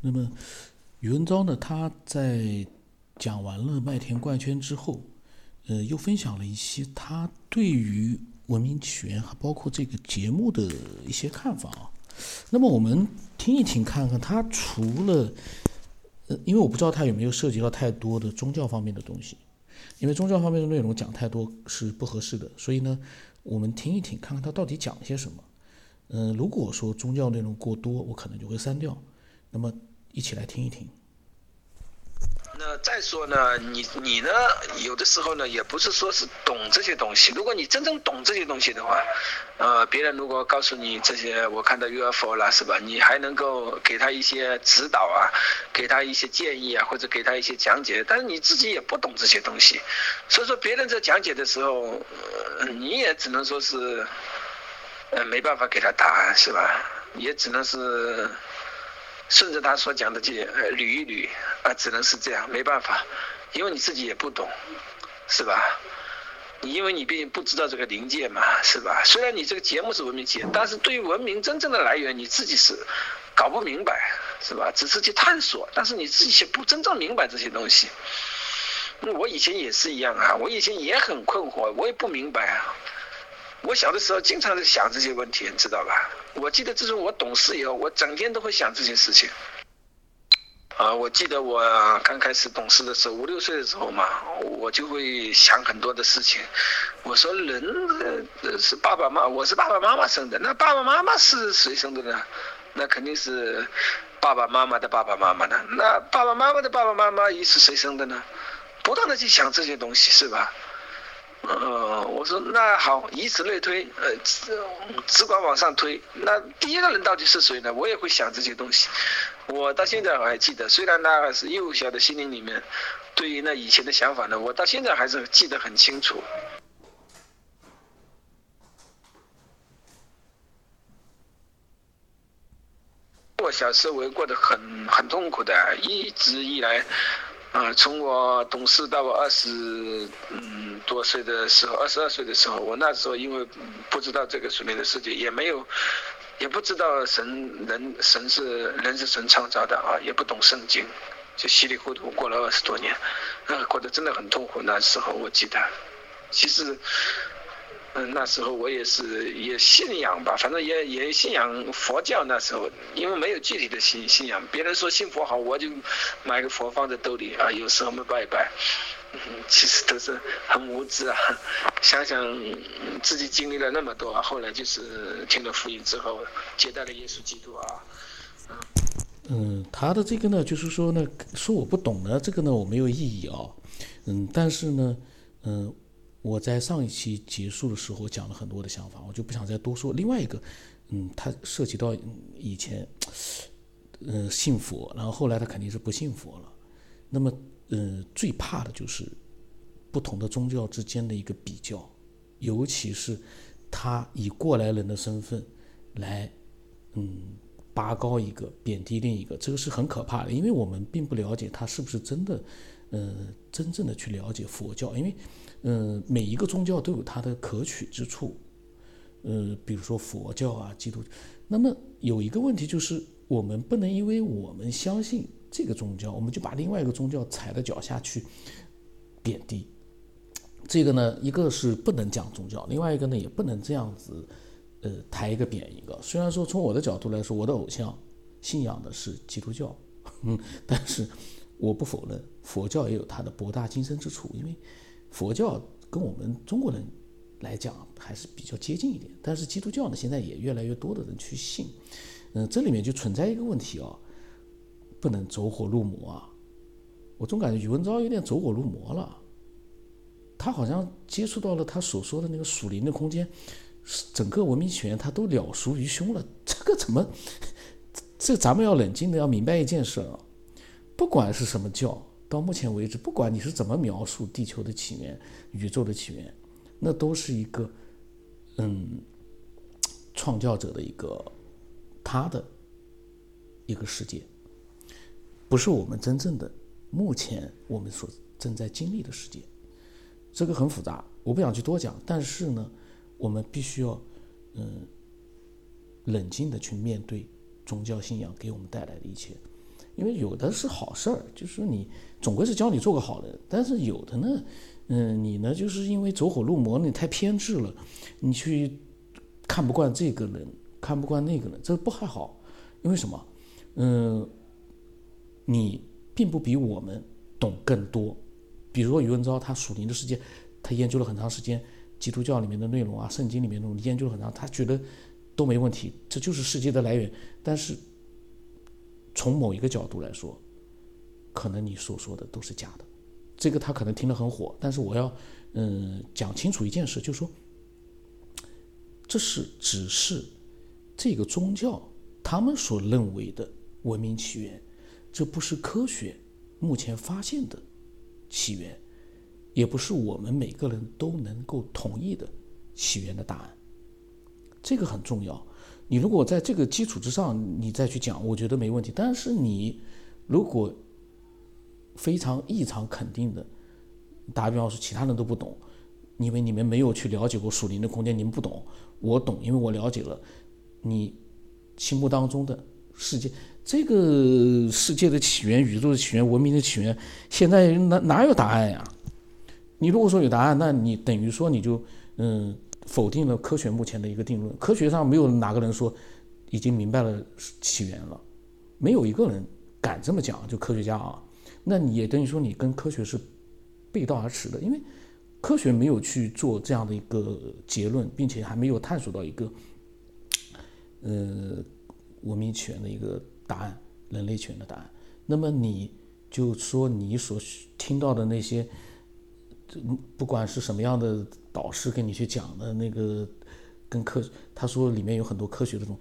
那么宇文昭呢，他在讲完了麦田怪圈之后，呃，又分享了一些他对于文明起源还包括这个节目的一些看法啊。那么我们听一听，看看他除了，呃，因为我不知道他有没有涉及到太多的宗教方面的东西，因为宗教方面的内容讲太多是不合适的，所以呢，我们听一听，看看他到底讲了些什么。嗯，如果说宗教内容过多，我可能就会删掉。那么，一起来听一听。那再说呢，你你呢，有的时候呢，也不是说是懂这些东西。如果你真正懂这些东西的话，呃，别人如果告诉你这些，我看到 UFO 了，是吧？你还能够给他一些指导啊，给他一些建议啊，或者给他一些讲解。但是你自己也不懂这些东西，所以说别人在讲解的时候，你也只能说是，呃，没办法给他答案，是吧？也只能是。顺着他所讲的去呃捋一捋啊，只能是这样，没办法，因为你自己也不懂，是吧？你因为你毕竟不知道这个灵界嘛，是吧？虽然你这个节目是文明节，但是对于文明真正的来源，你自己是搞不明白，是吧？只是去探索，但是你自己不真正明白这些东西。我以前也是一样啊，我以前也很困惑，我也不明白啊。我小的时候经常在想这些问题，你知道吧？我记得自从我懂事以后，我整天都会想这些事情。啊，我记得我刚开始懂事的时候，五六岁的时候嘛，我就会想很多的事情。我说人是爸爸妈妈，我是爸爸妈妈生的，那爸爸妈妈是谁生的呢？那肯定是爸爸妈妈的爸爸妈妈的。那爸爸妈妈的爸爸妈妈又是谁生的呢？不断的去想这些东西，是吧？呃，我说那好，以此类推，呃，只只管往上推。那第一个人到底是谁呢？我也会想这些东西。我到现在我还记得，虽然那是幼小的心灵里面，对于那以前的想法呢，我到现在还是记得很清楚。我小时候我过得很很痛苦的，一直以来。啊，从我懂事到我二十嗯多岁的时候，二十二岁的时候，我那时候因为不知道这个属灵的世界，也没有，也不知道神人神是人是神创造的啊，也不懂圣经，就稀里糊涂过了二十多年，啊，过得真的很痛苦。那时候我记得，其实。嗯，那时候我也是也信仰吧，反正也也信仰佛教。那时候因为没有具体的信信仰，别人说信佛好，我就买个佛放在兜里啊。有时候我们拜一拜，其实都是很无知啊。想想自己经历了那么多，后来就是听了福音之后，接待了耶稣基督啊。嗯，他的这个呢，就是说呢，说我不懂呢，这个呢我没有异议啊。嗯，但是呢，嗯。我在上一期结束的时候讲了很多的想法，我就不想再多说。另外一个，嗯，他涉及到以前，呃，信佛，然后后来他肯定是不信佛了。那么，呃，最怕的就是不同的宗教之间的一个比较，尤其是他以过来人的身份来，嗯，拔高一个，贬低另一个，这个是很可怕的，因为我们并不了解他是不是真的，呃，真正的去了解佛教，因为。嗯，每一个宗教都有它的可取之处，呃，比如说佛教啊、基督。那么有一个问题就是，我们不能因为我们相信这个宗教，我们就把另外一个宗教踩在脚下去贬低。这个呢，一个是不能讲宗教，另外一个呢，也不能这样子，呃，抬一个贬一个。虽然说从我的角度来说，我的偶像信仰的是基督教，嗯，但是我不否认佛教也有它的博大精深之处，因为。佛教跟我们中国人来讲还是比较接近一点，但是基督教呢，现在也越来越多的人去信，嗯，这里面就存在一个问题啊，不能走火入魔啊。我总感觉宇文昭有点走火入魔了，他好像接触到了他所说的那个属灵的空间，整个文明起源他都了熟于胸了。这个怎么？这咱们要冷静的要明白一件事啊，不管是什么教。到目前为止，不管你是怎么描述地球的起源、宇宙的起源，那都是一个，嗯，创造者的一个他的一个世界，不是我们真正的目前我们所正在经历的世界。这个很复杂，我不想去多讲。但是呢，我们必须要嗯冷静的去面对宗教信仰给我们带来的一切。因为有的是好事儿，就是你总归是教你做个好人，但是有的呢，嗯，你呢就是因为走火入魔，你太偏执了，你去看不惯这个人，看不惯那个人，这不还好？因为什么？嗯，你并不比我们懂更多。比如说余文昭，他属灵的世界，他研究了很长时间，基督教里面的内容啊，圣经里面内容研究了很长，他觉得都没问题，这就是世界的来源。但是从某一个角度来说，可能你所说的都是假的。这个他可能听得很火，但是我要嗯讲清楚一件事，就是说，这是只是这个宗教他们所认为的文明起源，这不是科学目前发现的。起源，也不是我们每个人都能够同意的起源的答案，这个很重要。你如果在这个基础之上，你再去讲，我觉得没问题。但是你如果非常异常肯定的，打比方说其他人都不懂，因为你们没有去了解过属灵的空间，你们不懂，我懂，因为我了解了你心目当中的世界。这个世界的起源、宇宙的起源、文明的起源，现在哪哪有答案呀？你如果说有答案，那你等于说你就嗯否定了科学目前的一个定论。科学上没有哪个人说已经明白了起源了，没有一个人敢这么讲。就科学家啊，那你也等于说你跟科学是背道而驰的，因为科学没有去做这样的一个结论，并且还没有探索到一个呃文明起源的一个。答案，人类权的答案。那么你就说你所听到的那些，不管是什么样的导师跟你去讲的那个，跟科，他说里面有很多科学的东西。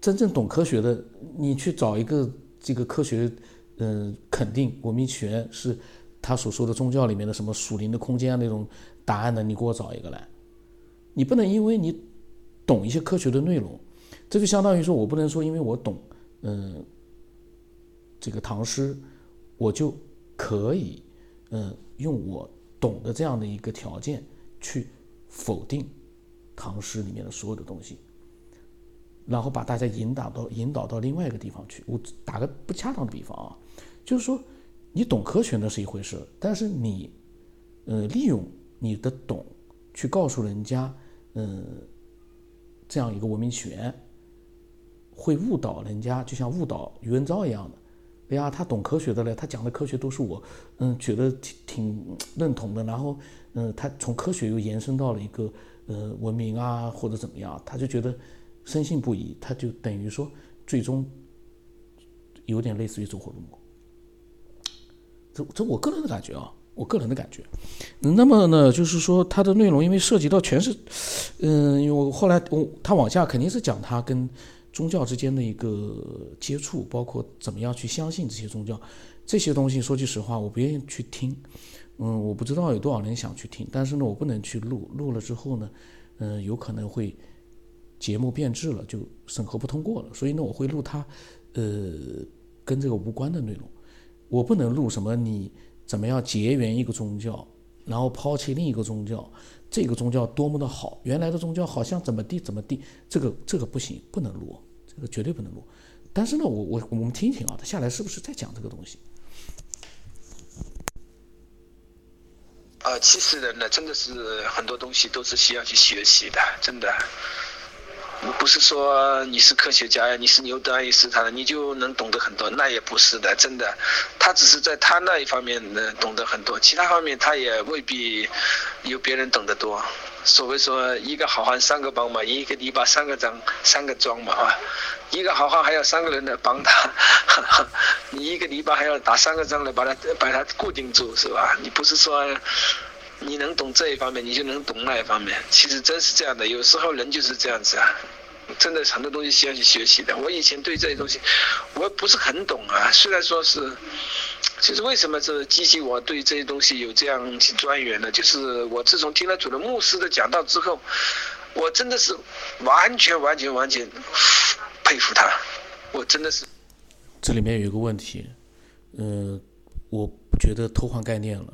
真正懂科学的，你去找一个这个科学，嗯，肯定文明起源是他所说的宗教里面的什么属灵的空间啊那种答案的，你给我找一个来。你不能因为你懂一些科学的内容，这就相当于说我不能说因为我懂。嗯，这个唐诗，我就可以，嗯，用我懂的这样的一个条件去否定唐诗里面的所有的东西，然后把大家引导到引导到另外一个地方去。我打个不恰当的比方啊，就是说，你懂科学那是一回事，但是你，呃，利用你的懂去告诉人家，嗯，这样一个文明起源。会误导人家，就像误导余文昭一样的。哎呀，他懂科学的嘞，他讲的科学都是我，嗯，觉得挺挺认同的。然后，嗯，他从科学又延伸到了一个呃文明啊，或者怎么样，他就觉得深信不疑，他就等于说最终有点类似于走火入魔。这这我个人的感觉啊，我个人的感觉。那么呢，就是说它的内容因为涉及到全是，嗯，因为我后来我他往下肯定是讲他跟。宗教之间的一个接触，包括怎么样去相信这些宗教，这些东西，说句实话，我不愿意去听。嗯，我不知道有多少人想去听，但是呢，我不能去录。录了之后呢，嗯，有可能会节目变质了，就审核不通过了。所以呢，我会录它，呃，跟这个无关的内容。我不能录什么你怎么样结缘一个宗教，然后抛弃另一个宗教。这个宗教多么的好，原来的宗教好像怎么地怎么地，这个这个不行，不能录，这个绝对不能录。但是呢，我我我们听一听啊，他下来是不是在讲这个东西？啊，其实人呢，真的是很多东西都是需要去学习的，真的。不是说你是科学家呀，你是牛顿、爱因斯坦，你就能懂得很多，那也不是的，真的。他只是在他那一方面呢懂得很多，其他方面他也未必有别人懂得多。所谓说一个好汉三个帮嘛，一个篱笆三个桩，三个桩嘛啊。一个好汉还要三个人来帮他，你一个篱笆还要打三个桩来把它把它固定住，是吧？你不是说。你能懂这一方面，你就能懂那一方面。其实真是这样的，有时候人就是这样子啊，真的很多东西需要去学习的。我以前对这些东西我不是很懂啊，虽然说是，其实为什么这激起我对这些东西有这样去钻研呢？就是我自从听了主的牧师的讲道之后，我真的是完全完全完全佩服他，我真的是。这里面有一个问题，嗯，我觉得偷换概念了。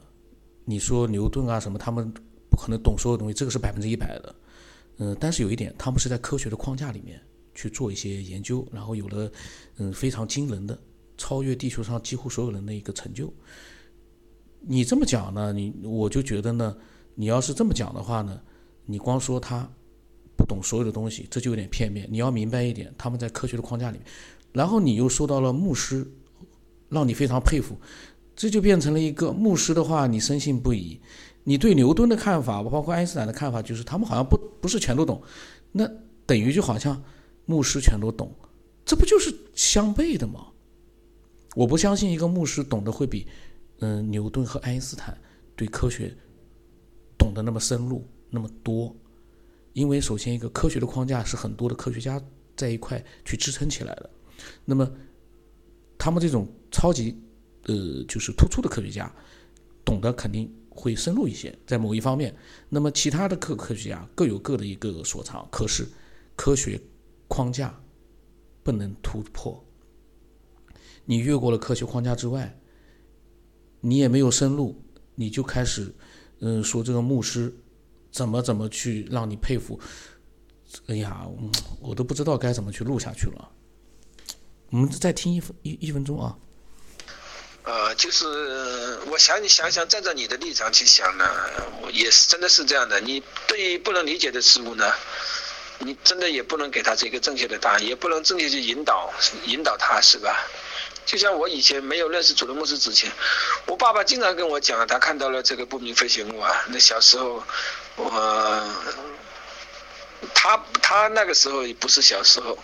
你说牛顿啊什么，他们不可能懂所有东西，这个是百分之一百的，嗯，但是有一点，他们是在科学的框架里面去做一些研究，然后有了嗯非常惊人的超越地球上几乎所有人的一个成就。你这么讲呢，你我就觉得呢，你要是这么讲的话呢，你光说他不懂所有的东西，这就有点片面。你要明白一点，他们在科学的框架里面，然后你又说到了牧师，让你非常佩服，这就变成了一个牧师的话，你深信不疑。你对牛顿的看法，包括爱因斯坦的看法，就是他们好像不不是全都懂，那等于就好像牧师全都懂，这不就是相悖的吗？我不相信一个牧师懂得会比。嗯，牛顿和爱因斯坦对科学懂得那么深入那么多，因为首先一个科学的框架是很多的科学家在一块去支撑起来的，那么他们这种超级呃就是突出的科学家懂得肯定会深入一些，在某一方面，那么其他的科科学家各有各的一个所长，可是科学框架不能突破，你越过了科学框架之外。你也没有深入，你就开始，嗯，说这个牧师怎么怎么去让你佩服，哎呀，我都不知道该怎么去录下去了。我们再听一分一一分钟啊。呃，就是我想你想想，站在你的立场去想呢，也是真的是这样的。你对于不能理解的事物呢，你真的也不能给他这个正确的答案，也不能正确去引导引导他，是吧？就像我以前没有认识主任牧师之前，我爸爸经常跟我讲，他看到了这个不明飞行物啊。那小时候，我他他那个时候也不是小时候，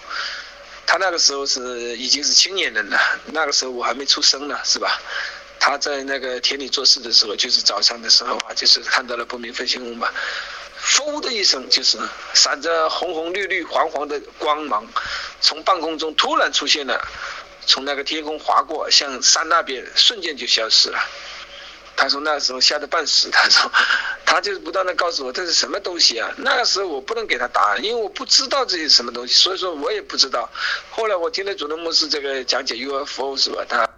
他那个时候是已经是青年人了。那个时候我还没出生呢，是吧？他在那个田里做事的时候，就是早上的时候啊，就是看到了不明飞行物嘛，嗖的一声，就是闪着红红绿绿黄黄的光芒，从半空中突然出现了。从那个天空划过，向山那边瞬间就消失了。他说那时候吓得半死。他说，他就是不断的告诉我这是什么东西啊。那个时候我不能给他答案，因为我不知道这是什么东西，所以说我也不知道。后来我听了主任牧师这个讲解 UFO 是吧？他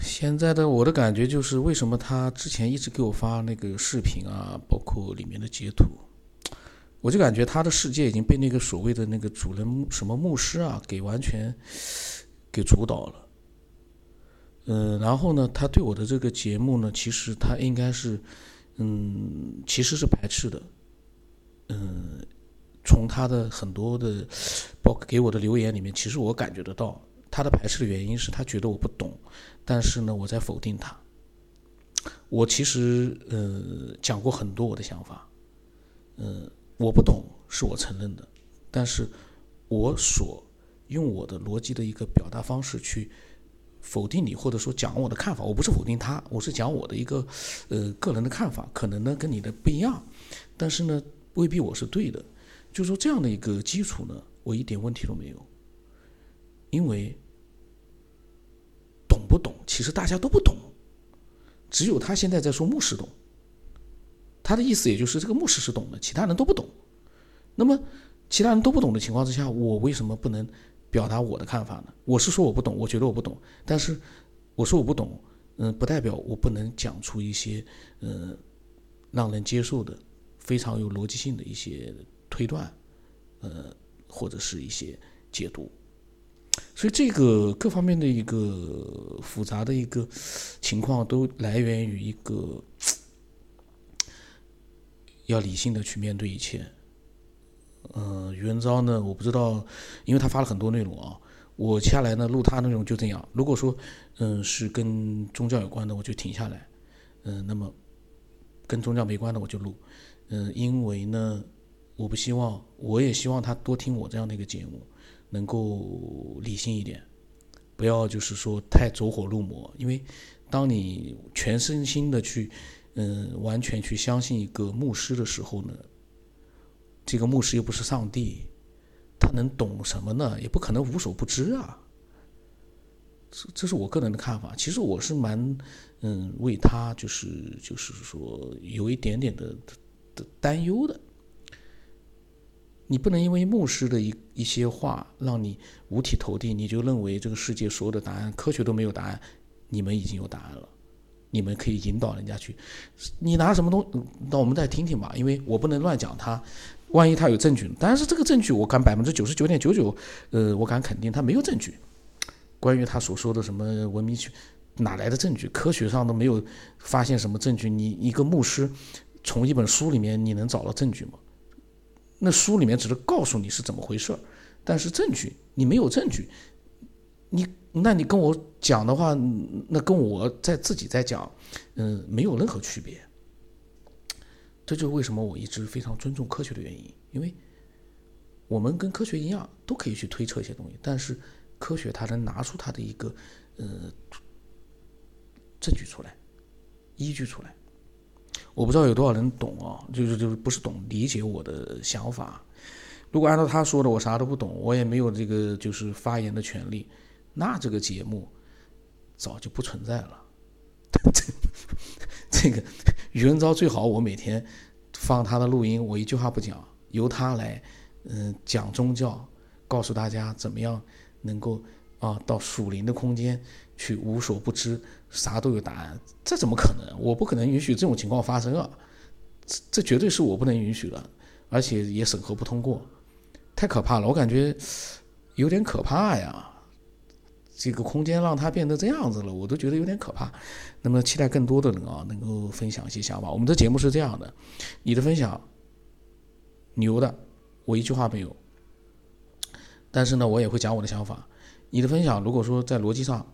现在的我的感觉就是，为什么他之前一直给我发那个视频啊，包括里面的截图。我就感觉他的世界已经被那个所谓的那个主人什么牧师啊给完全给主导了，嗯，然后呢，他对我的这个节目呢，其实他应该是，嗯，其实是排斥的，嗯，从他的很多的包括给我的留言里面，其实我感觉得到他的排斥的原因是他觉得我不懂，但是呢，我在否定他。我其实呃讲过很多我的想法，嗯。我不懂，是我承认的，但是，我所用我的逻辑的一个表达方式去否定你，或者说讲我的看法，我不是否定他，我是讲我的一个呃个人的看法，可能呢跟你的不一样，但是呢未必我是对的，就说这样的一个基础呢，我一点问题都没有，因为懂不懂，其实大家都不懂，只有他现在在说牧师懂。他的意思也就是这个牧师是懂的，其他人都不懂。那么其他人都不懂的情况之下，我为什么不能表达我的看法呢？我是说我不懂，我觉得我不懂。但是我说我不懂，嗯，不代表我不能讲出一些嗯让人接受的、非常有逻辑性的一些推断，呃，或者是一些解读。所以这个各方面的一个复杂的一个情况，都来源于一个。要理性的去面对一切。嗯，袁昭呢，我不知道，因为他发了很多内容啊。我接下来呢录他内容就这样。如果说嗯是跟宗教有关的，我就停下来。嗯，那么跟宗教没关的我就录。嗯，因为呢，我不希望，我也希望他多听我这样的一个节目，能够理性一点，不要就是说太走火入魔。因为当你全身心的去。嗯，完全去相信一个牧师的时候呢，这个牧师又不是上帝，他能懂什么呢？也不可能无所不知啊。这这是我个人的看法。其实我是蛮嗯为他就是就是说有一点点的的担忧的。你不能因为牧师的一一些话让你五体投地，你就认为这个世界所有的答案科学都没有答案，你们已经有答案了。你们可以引导人家去。你拿什么东，那我们再听听吧，因为我不能乱讲他。万一他有证据，但是这个证据我敢百分之九十九点九九，呃，我敢肯定他没有证据。关于他所说的什么文明区，哪来的证据？科学上都没有发现什么证据。你一个牧师从一本书里面你能找到证据吗？那书里面只是告诉你是怎么回事，但是证据你没有证据，你那你跟我讲的话，那跟我在自己在讲，嗯，没有任何区别。这就是为什么我一直非常尊重科学的原因，因为我们跟科学一样，都可以去推测一些东西，但是科学它能拿出它的一个呃证据出来，依据出来。我不知道有多少人懂啊，就是就是不是懂理解我的想法。如果按照他说的，我啥都不懂，我也没有这个就是发言的权利，那这个节目早就不存在了。这个余文昭最好，我每天放他的录音，我一句话不讲，由他来，嗯，讲宗教，告诉大家怎么样能够啊到属灵的空间去无所不知，啥都有答案，这怎么可能？我不可能允许这种情况发生啊！这这绝对是我不能允许的，而且也审核不通过，太可怕了，我感觉有点可怕呀。这个空间让它变得这样子了，我都觉得有点可怕。那么期待更多的人啊，能够分享一些想法。我们的节目是这样的，你的分享牛的，我一句话没有。但是呢，我也会讲我的想法。你的分享如果说在逻辑上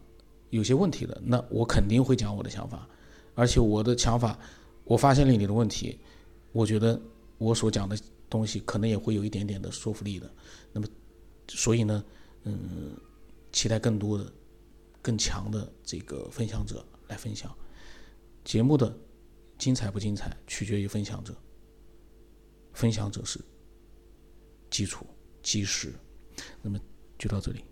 有些问题的，那我肯定会讲我的想法。而且我的想法，我发现了你的问题，我觉得我所讲的东西可能也会有一点点的说服力的。那么，所以呢，嗯。期待更多的、更强的这个分享者来分享节目的精彩不精彩，取决于分享者。分享者是基础基石。那么就到这里。